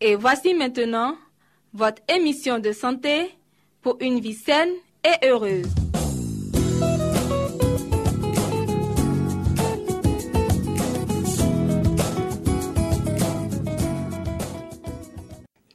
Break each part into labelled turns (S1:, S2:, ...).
S1: Et voici maintenant votre émission de santé pour une vie saine et heureuse.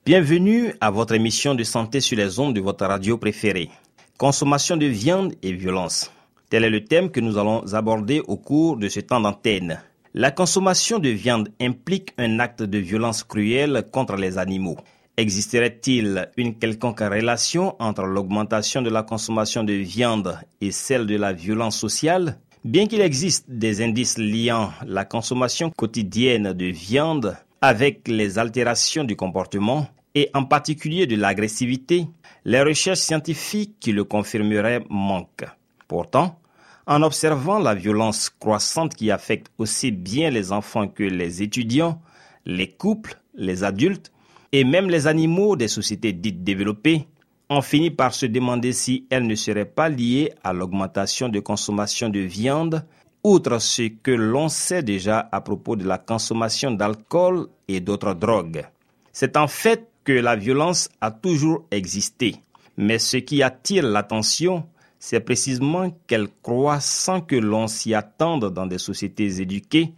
S2: Bienvenue à votre émission de santé sur les ondes de votre radio préférée. Consommation de viande et violence. Tel est le thème que nous allons aborder au cours de ce temps d'antenne. La consommation de viande implique un acte de violence cruelle contre les animaux. Existerait-il une quelconque relation entre l'augmentation de la consommation de viande et celle de la violence sociale? Bien qu'il existe des indices liant la consommation quotidienne de viande avec les altérations du comportement et en particulier de l'agressivité, les recherches scientifiques qui le confirmeraient manquent. Pourtant, en observant la violence croissante qui affecte aussi bien les enfants que les étudiants, les couples, les adultes et même les animaux des sociétés dites développées, on finit par se demander si elle ne serait pas liée à l'augmentation de consommation de viande, outre ce que l'on sait déjà à propos de la consommation d'alcool et d'autres drogues. C'est en fait que la violence a toujours existé, mais ce qui attire l'attention, c'est précisément qu'elle croît sans que l'on s'y attende dans des sociétés éduquées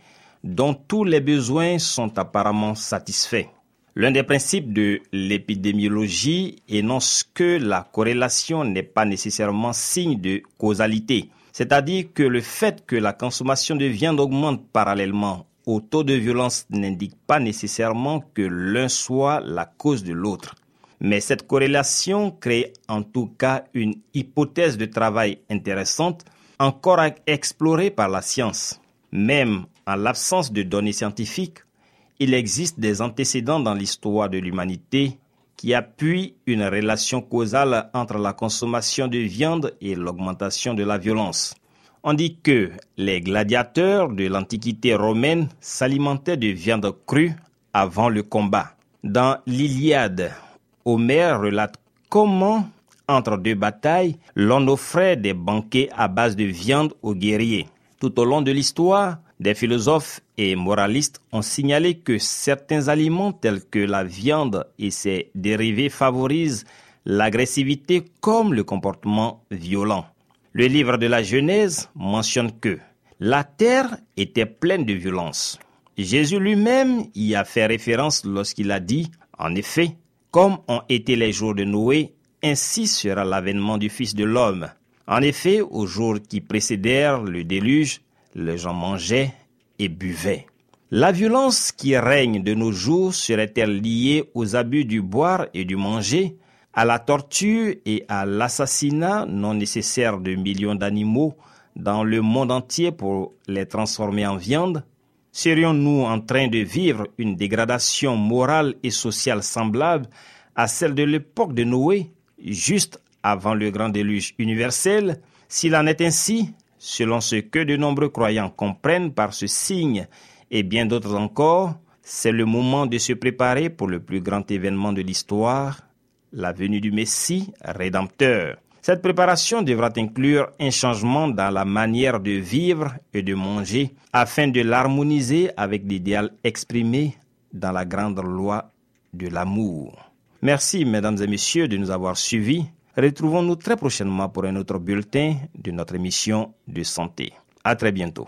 S2: dont tous les besoins sont apparemment satisfaits. L'un des principes de l'épidémiologie énonce que la corrélation n'est pas nécessairement signe de causalité, c'est-à-dire que le fait que la consommation de viande augmente parallèlement au taux de violence n'indique pas nécessairement que l'un soit la cause de l'autre. Mais cette corrélation crée en tout cas une hypothèse de travail intéressante, encore à explorer par la science. Même en l'absence de données scientifiques, il existe des antécédents dans l'histoire de l'humanité qui appuient une relation causale entre la consommation de viande et l'augmentation de la violence. On dit que les gladiateurs de l'Antiquité romaine s'alimentaient de viande crue avant le combat. Dans l'Iliade, Homère relate comment, entre deux batailles, l'on offrait des banquets à base de viande aux guerriers. Tout au long de l'histoire, des philosophes et moralistes ont signalé que certains aliments tels que la viande et ses dérivés favorisent l'agressivité comme le comportement violent. Le livre de la Genèse mentionne que la terre était pleine de violence. Jésus lui-même y a fait référence lorsqu'il a dit, en effet, comme ont été les jours de Noé, ainsi sera l'avènement du Fils de l'homme. En effet, aux jours qui précédèrent le déluge, les gens mangeaient et buvaient. La violence qui règne de nos jours serait-elle liée aux abus du boire et du manger, à la torture et à l'assassinat non nécessaire de millions d'animaux dans le monde entier pour les transformer en viande? Serions-nous en train de vivre une dégradation morale et sociale semblable à celle de l'époque de Noé, juste avant le grand déluge universel? S'il en est ainsi, selon ce que de nombreux croyants comprennent par ce signe et bien d'autres encore, c'est le moment de se préparer pour le plus grand événement de l'histoire, la venue du Messie rédempteur. Cette préparation devra inclure un changement dans la manière de vivre et de manger afin de l'harmoniser avec l'idéal exprimé dans la grande loi de l'amour. Merci, mesdames et messieurs, de nous avoir suivis. Retrouvons-nous très prochainement pour un autre bulletin de notre émission de santé. À très bientôt.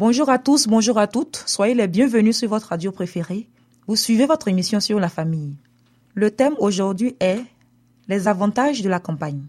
S3: Bonjour à tous, bonjour à toutes, soyez les bienvenus sur votre radio préférée. Vous suivez votre émission sur la famille. Le thème aujourd'hui est les avantages de la campagne.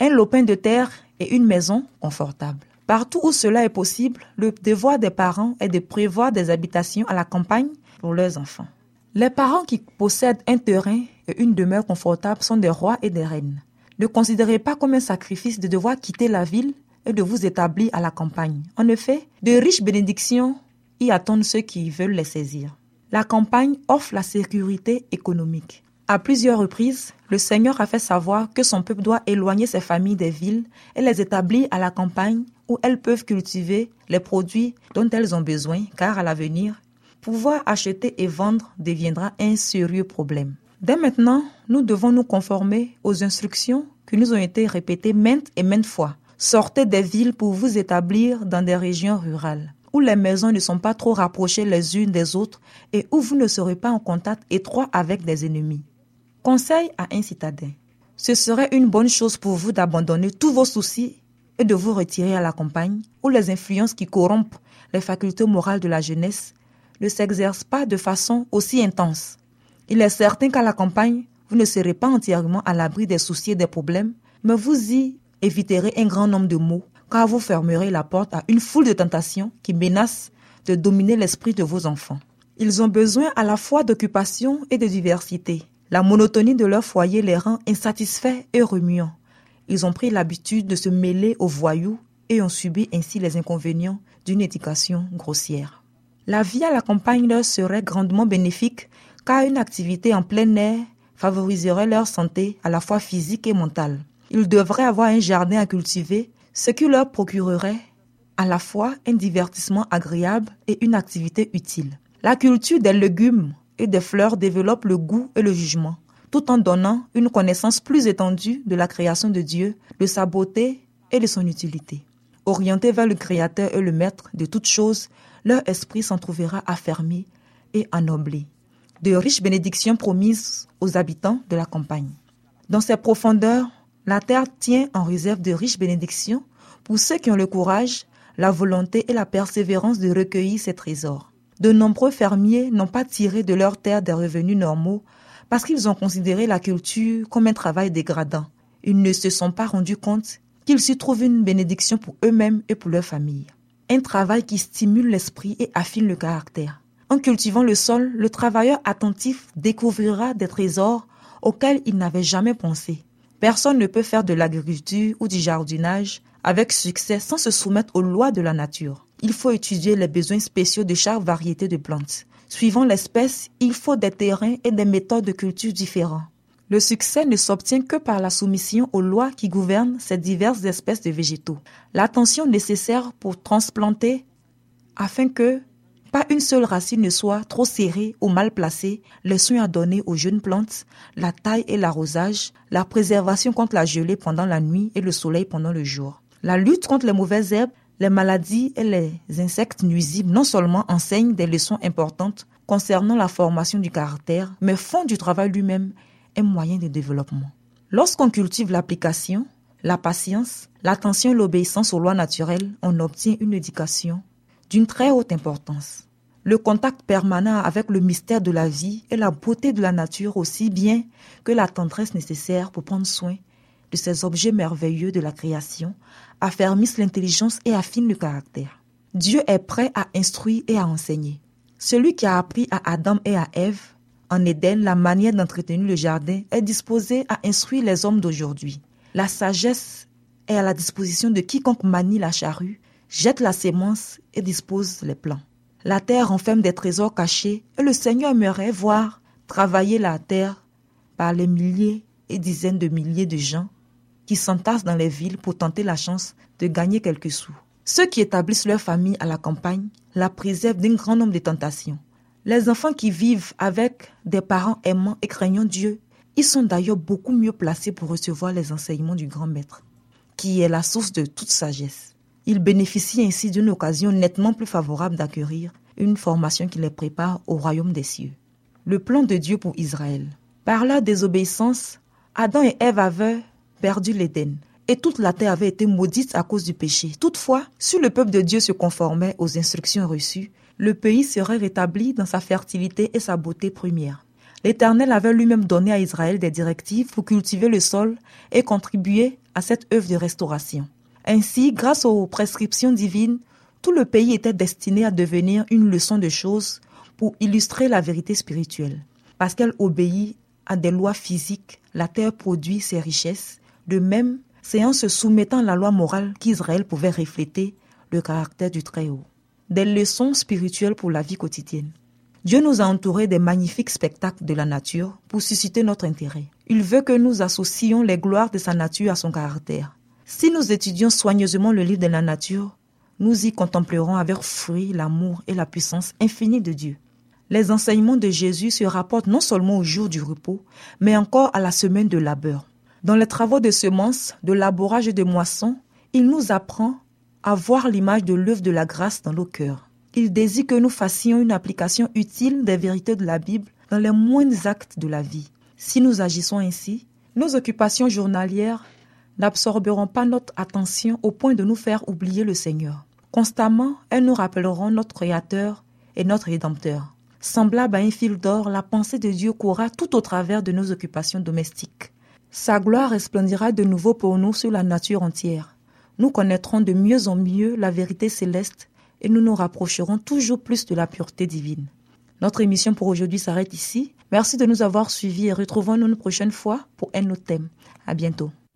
S3: Un lopin de terre et une maison confortable. Partout où cela est possible, le devoir des parents est de prévoir des habitations à la campagne pour leurs enfants. Les parents qui possèdent un terrain et une demeure confortable sont des rois et des reines. Ne considérez pas comme un sacrifice de devoir quitter la ville et de vous établir à la campagne. En effet, de riches bénédictions y attendent ceux qui veulent les saisir. La campagne offre la sécurité économique. À plusieurs reprises, le Seigneur a fait savoir que son peuple doit éloigner ses familles des villes et les établir à la campagne où elles peuvent cultiver les produits dont elles ont besoin, car à l'avenir, pouvoir acheter et vendre deviendra un sérieux problème. Dès maintenant, nous devons nous conformer aux instructions qui nous ont été répétées maintes et maintes fois Sortez des villes pour vous établir dans des régions rurales, où les maisons ne sont pas trop rapprochées les unes des autres et où vous ne serez pas en contact étroit avec des ennemis. Conseil à un citadin. Ce serait une bonne chose pour vous d'abandonner tous vos soucis et de vous retirer à la campagne, où les influences qui corrompent les facultés morales de la jeunesse ne s'exercent pas de façon aussi intense. Il est certain qu'à la campagne, vous ne serez pas entièrement à l'abri des soucis et des problèmes, mais vous y éviterez un grand nombre de maux, car vous fermerez la porte à une foule de tentations qui menacent de dominer l'esprit de vos enfants. Ils ont besoin à la fois d'occupation et de diversité. La monotonie de leur foyer les rend insatisfaits et remuants. Ils ont pris l'habitude de se mêler aux voyous et ont subi ainsi les inconvénients d'une éducation grossière. La vie à la campagne leur serait grandement bénéfique car une activité en plein air favoriserait leur santé à la fois physique et mentale ils devraient avoir un jardin à cultiver, ce qui leur procurerait à la fois un divertissement agréable et une activité utile. La culture des légumes et des fleurs développe le goût et le jugement, tout en donnant une connaissance plus étendue de la création de Dieu, de sa beauté et de son utilité. Orientés vers le Créateur et le Maître de toutes choses, leur esprit s'en trouvera affermi et ennoblé. De riches bénédictions promises aux habitants de la campagne. Dans ces profondeurs, la terre tient en réserve de riches bénédictions pour ceux qui ont le courage, la volonté et la persévérance de recueillir ces trésors. De nombreux fermiers n'ont pas tiré de leur terre des revenus normaux parce qu'ils ont considéré la culture comme un travail dégradant. Ils ne se sont pas rendus compte qu'ils s'y trouvent une bénédiction pour eux-mêmes et pour leur famille. Un travail qui stimule l'esprit et affine le caractère. En cultivant le sol, le travailleur attentif découvrira des trésors auxquels il n'avait jamais pensé. Personne ne peut faire de l'agriculture ou du jardinage avec succès sans se soumettre aux lois de la nature. Il faut étudier les besoins spéciaux de chaque variété de plantes. Suivant l'espèce, il faut des terrains et des méthodes de culture différents. Le succès ne s'obtient que par la soumission aux lois qui gouvernent ces diverses espèces de végétaux. L'attention nécessaire pour transplanter afin que pas une seule racine ne soit trop serrée ou mal placée, les soins à donner aux jeunes plantes, la taille et l'arrosage, la préservation contre la gelée pendant la nuit et le soleil pendant le jour. La lutte contre les mauvaises herbes, les maladies et les insectes nuisibles non seulement enseignent des leçons importantes concernant la formation du caractère, mais font du travail lui-même un moyen de développement. Lorsqu'on cultive l'application, la patience, l'attention et l'obéissance aux lois naturelles, on obtient une éducation d'une très haute importance. Le contact permanent avec le mystère de la vie et la beauté de la nature aussi bien que la tendresse nécessaire pour prendre soin de ces objets merveilleux de la création affermissent l'intelligence et affinent le caractère. Dieu est prêt à instruire et à enseigner. Celui qui a appris à Adam et à Ève en Éden la manière d'entretenir le jardin est disposé à instruire les hommes d'aujourd'hui. La sagesse est à la disposition de quiconque manie la charrue jette la sémence et dispose les plants. La terre renferme des trésors cachés et le Seigneur aimerait voir travailler la terre par les milliers et dizaines de milliers de gens qui s'entassent dans les villes pour tenter la chance de gagner quelques sous. Ceux qui établissent leur famille à la campagne la préservent d'un grand nombre de tentations. Les enfants qui vivent avec des parents aimants et craignant Dieu, ils sont d'ailleurs beaucoup mieux placés pour recevoir les enseignements du grand maître, qui est la source de toute sagesse. Ils bénéficient ainsi d'une occasion nettement plus favorable d'acquérir une formation qui les prépare au royaume des cieux. Le plan de Dieu pour Israël. Par la désobéissance, Adam et Ève avaient perdu l'Éden et toute la terre avait été maudite à cause du péché. Toutefois, si le peuple de Dieu se conformait aux instructions reçues, le pays serait rétabli dans sa fertilité et sa beauté première. L'Éternel avait lui-même donné à Israël des directives pour cultiver le sol et contribuer à cette œuvre de restauration. Ainsi, grâce aux prescriptions divines, tout le pays était destiné à devenir une leçon de choses pour illustrer la vérité spirituelle. Parce qu'elle obéit à des lois physiques, la terre produit ses richesses. De même, c'est en se soumettant à la loi morale qu'Israël pouvait refléter le caractère du Très-Haut. Des leçons spirituelles pour la vie quotidienne. Dieu nous a entourés des magnifiques spectacles de la nature pour susciter notre intérêt. Il veut que nous associons les gloires de sa nature à son caractère. Si nous étudions soigneusement le livre de la nature, nous y contemplerons avec fruit l'amour et la puissance infinie de Dieu. Les enseignements de Jésus se rapportent non seulement au jour du repos, mais encore à la semaine de labeur. Dans les travaux de semences, de labourage et de moisson, il nous apprend à voir l'image de l'œuvre de la grâce dans nos cœurs. Il désire que nous fassions une application utile des vérités de la Bible dans les moindres actes de la vie. Si nous agissons ainsi, nos occupations journalières n'absorberont pas notre attention au point de nous faire oublier le Seigneur. Constamment, elles nous rappelleront notre Créateur et notre Rédempteur. Semblable à un fil d'or, la pensée de Dieu courra tout au travers de nos occupations domestiques. Sa gloire resplendira de nouveau pour nous sur la nature entière. Nous connaîtrons de mieux en mieux la vérité céleste et nous nous rapprocherons toujours plus de la pureté divine. Notre émission pour aujourd'hui s'arrête ici. Merci de nous avoir suivis et retrouvons-nous une prochaine fois pour un autre thème. À bientôt.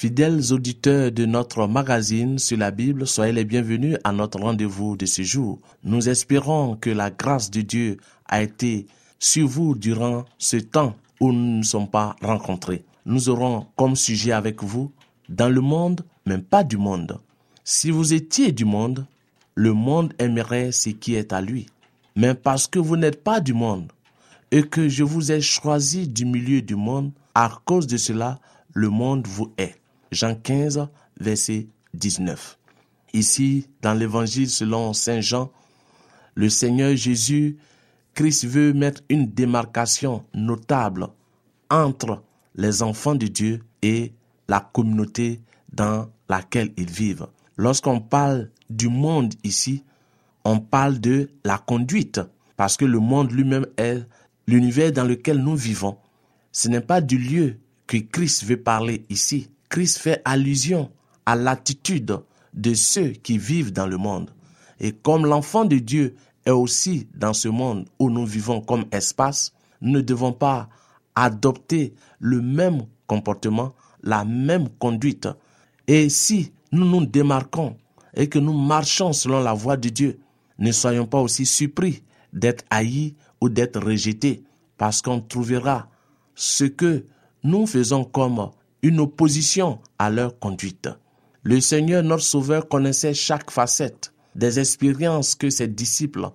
S4: Fidèles auditeurs de notre magazine sur la Bible, soyez les bienvenus à notre rendez-vous de ce jour. Nous espérons que la grâce de Dieu a été sur vous durant ce temps où nous ne sommes pas rencontrés. Nous aurons comme sujet avec vous dans le monde, mais pas du monde. Si vous étiez du monde, le monde aimerait ce qui est à lui. Mais parce que vous n'êtes pas du monde et que je vous ai choisi du milieu du monde, à cause de cela, le monde vous est. Jean 15, verset 19. Ici, dans l'évangile selon Saint Jean, le Seigneur Jésus, Christ veut mettre une démarcation notable entre les enfants de Dieu et la communauté dans laquelle ils vivent. Lorsqu'on parle du monde ici, on parle de la conduite, parce que le monde lui-même est l'univers dans lequel nous vivons. Ce n'est pas du lieu que Christ veut parler ici. Christ fait allusion à l'attitude de ceux qui vivent dans le monde. Et comme l'enfant de Dieu est aussi dans ce monde où nous vivons comme espace, nous ne devons pas adopter le même comportement, la même conduite. Et si nous nous démarquons et que nous marchons selon la voie de Dieu, ne soyons pas aussi surpris d'être haïs ou d'être rejetés, parce qu'on trouvera ce que nous faisons comme une opposition à leur conduite. Le Seigneur notre Sauveur connaissait chaque facette des expériences que ses disciples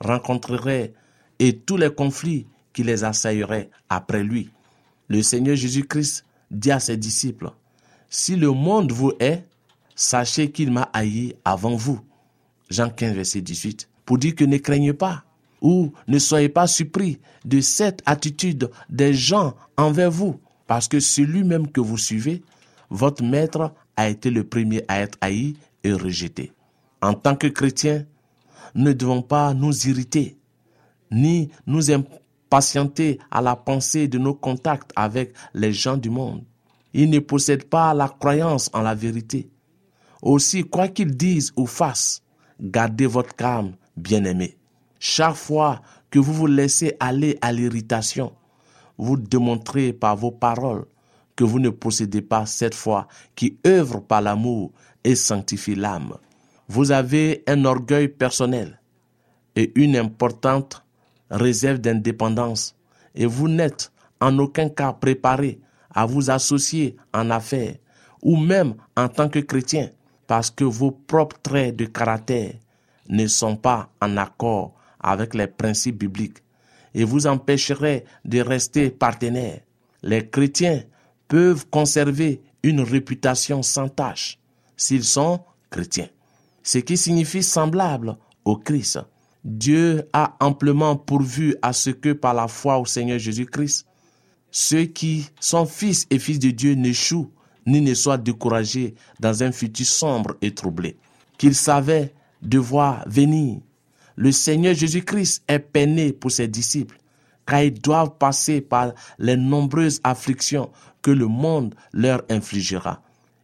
S4: rencontreraient et tous les conflits qui les assaillerait après lui. Le Seigneur Jésus-Christ dit à ses disciples, Si le monde vous hait, sachez qu'il m'a haï avant vous. Jean 15, verset 18. Pour dire que ne craignez pas ou ne soyez pas surpris de cette attitude des gens envers vous, parce que celui même que vous suivez, votre maître a été le premier à être haï et rejeté. En tant que chrétiens, ne devons pas nous irriter, ni nous impatienter à la pensée de nos contacts avec les gens du monde. Ils ne possèdent pas la croyance en la vérité. Aussi, quoi qu'ils disent ou fassent, gardez votre calme, bien-aimés. Chaque fois que vous vous laissez aller à l'irritation, vous démontrez par vos paroles que vous ne possédez pas cette foi qui œuvre par l'amour et sanctifie l'âme. Vous avez un orgueil personnel et une importante réserve d'indépendance et vous n'êtes en aucun cas préparé à vous associer en affaires ou même en tant que chrétien parce que vos propres traits de caractère ne sont pas en accord avec les principes bibliques et vous empêcherez de rester partenaire. Les chrétiens peuvent conserver une réputation sans tâche s'ils sont chrétiens, ce qui signifie semblable au Christ. Dieu a amplement pourvu à ce que par la foi au Seigneur Jésus-Christ, ceux qui sont fils et fils de Dieu n'échouent ni ne soient découragés dans un futur sombre et troublé, qu'ils savaient devoir venir. Le Seigneur Jésus-Christ est peiné pour ses disciples, car ils doivent passer par les nombreuses afflictions que le monde leur infligera.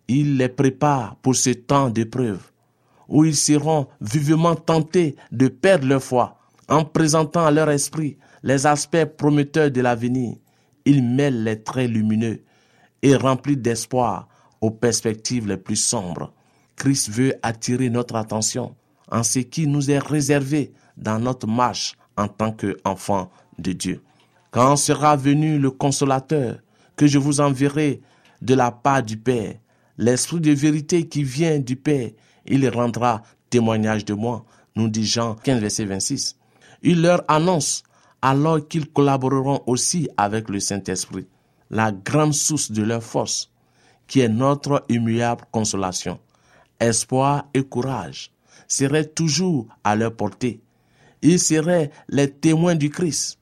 S4: Il les prépare pour ce temps d'épreuve, où ils seront vivement tentés de perdre leur foi, en présentant à leur esprit les aspects prometteurs de l'avenir. Il mêle les traits lumineux et remplis d'espoir aux perspectives les plus sombres. Christ veut attirer notre attention en ce qui nous est réservé dans notre marche en tant qu'enfants de Dieu. Quand sera venu le consolateur que je vous enverrai de la part du Père, l'Esprit de vérité qui vient du Père, il rendra témoignage de moi, nous dit Jean 15, verset 26. Il leur annonce alors qu'ils collaboreront aussi avec le Saint-Esprit, la grande source de leur force, qui est notre immuable consolation. Espoir et courage seraient toujours à leur portée. Ils seraient les témoins du Christ.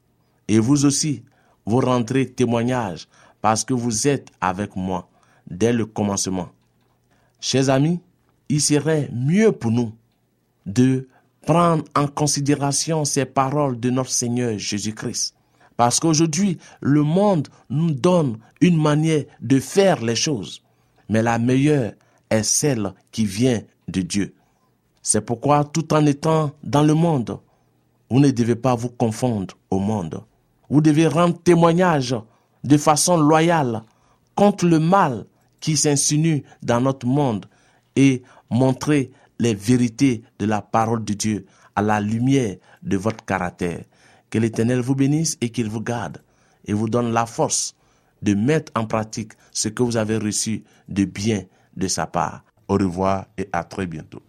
S4: Et vous aussi, vous rendrez témoignage parce que vous êtes avec moi dès le commencement. Chers amis, il serait mieux pour nous de prendre en considération ces paroles de notre Seigneur Jésus-Christ. Parce qu'aujourd'hui, le monde nous donne une manière de faire les choses. Mais la meilleure est celle qui vient de Dieu. C'est pourquoi, tout en étant dans le monde, vous ne devez pas vous confondre au monde. Vous devez rendre témoignage de façon loyale contre le mal qui s'insinue dans notre monde et montrer les vérités de la parole de Dieu à la lumière de votre caractère. Que l'Éternel vous bénisse et qu'il vous garde et vous donne la force de mettre en pratique ce que vous avez reçu de bien de sa part. Au revoir et à très bientôt.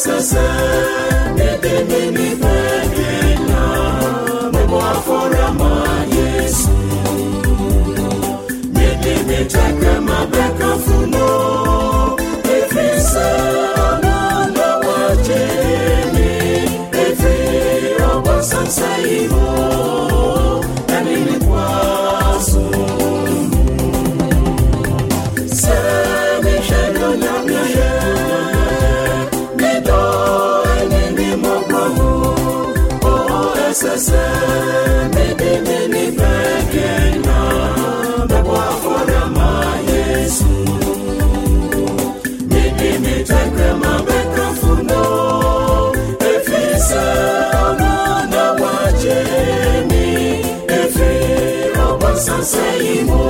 S5: osasa na
S1: ebe mmemme Si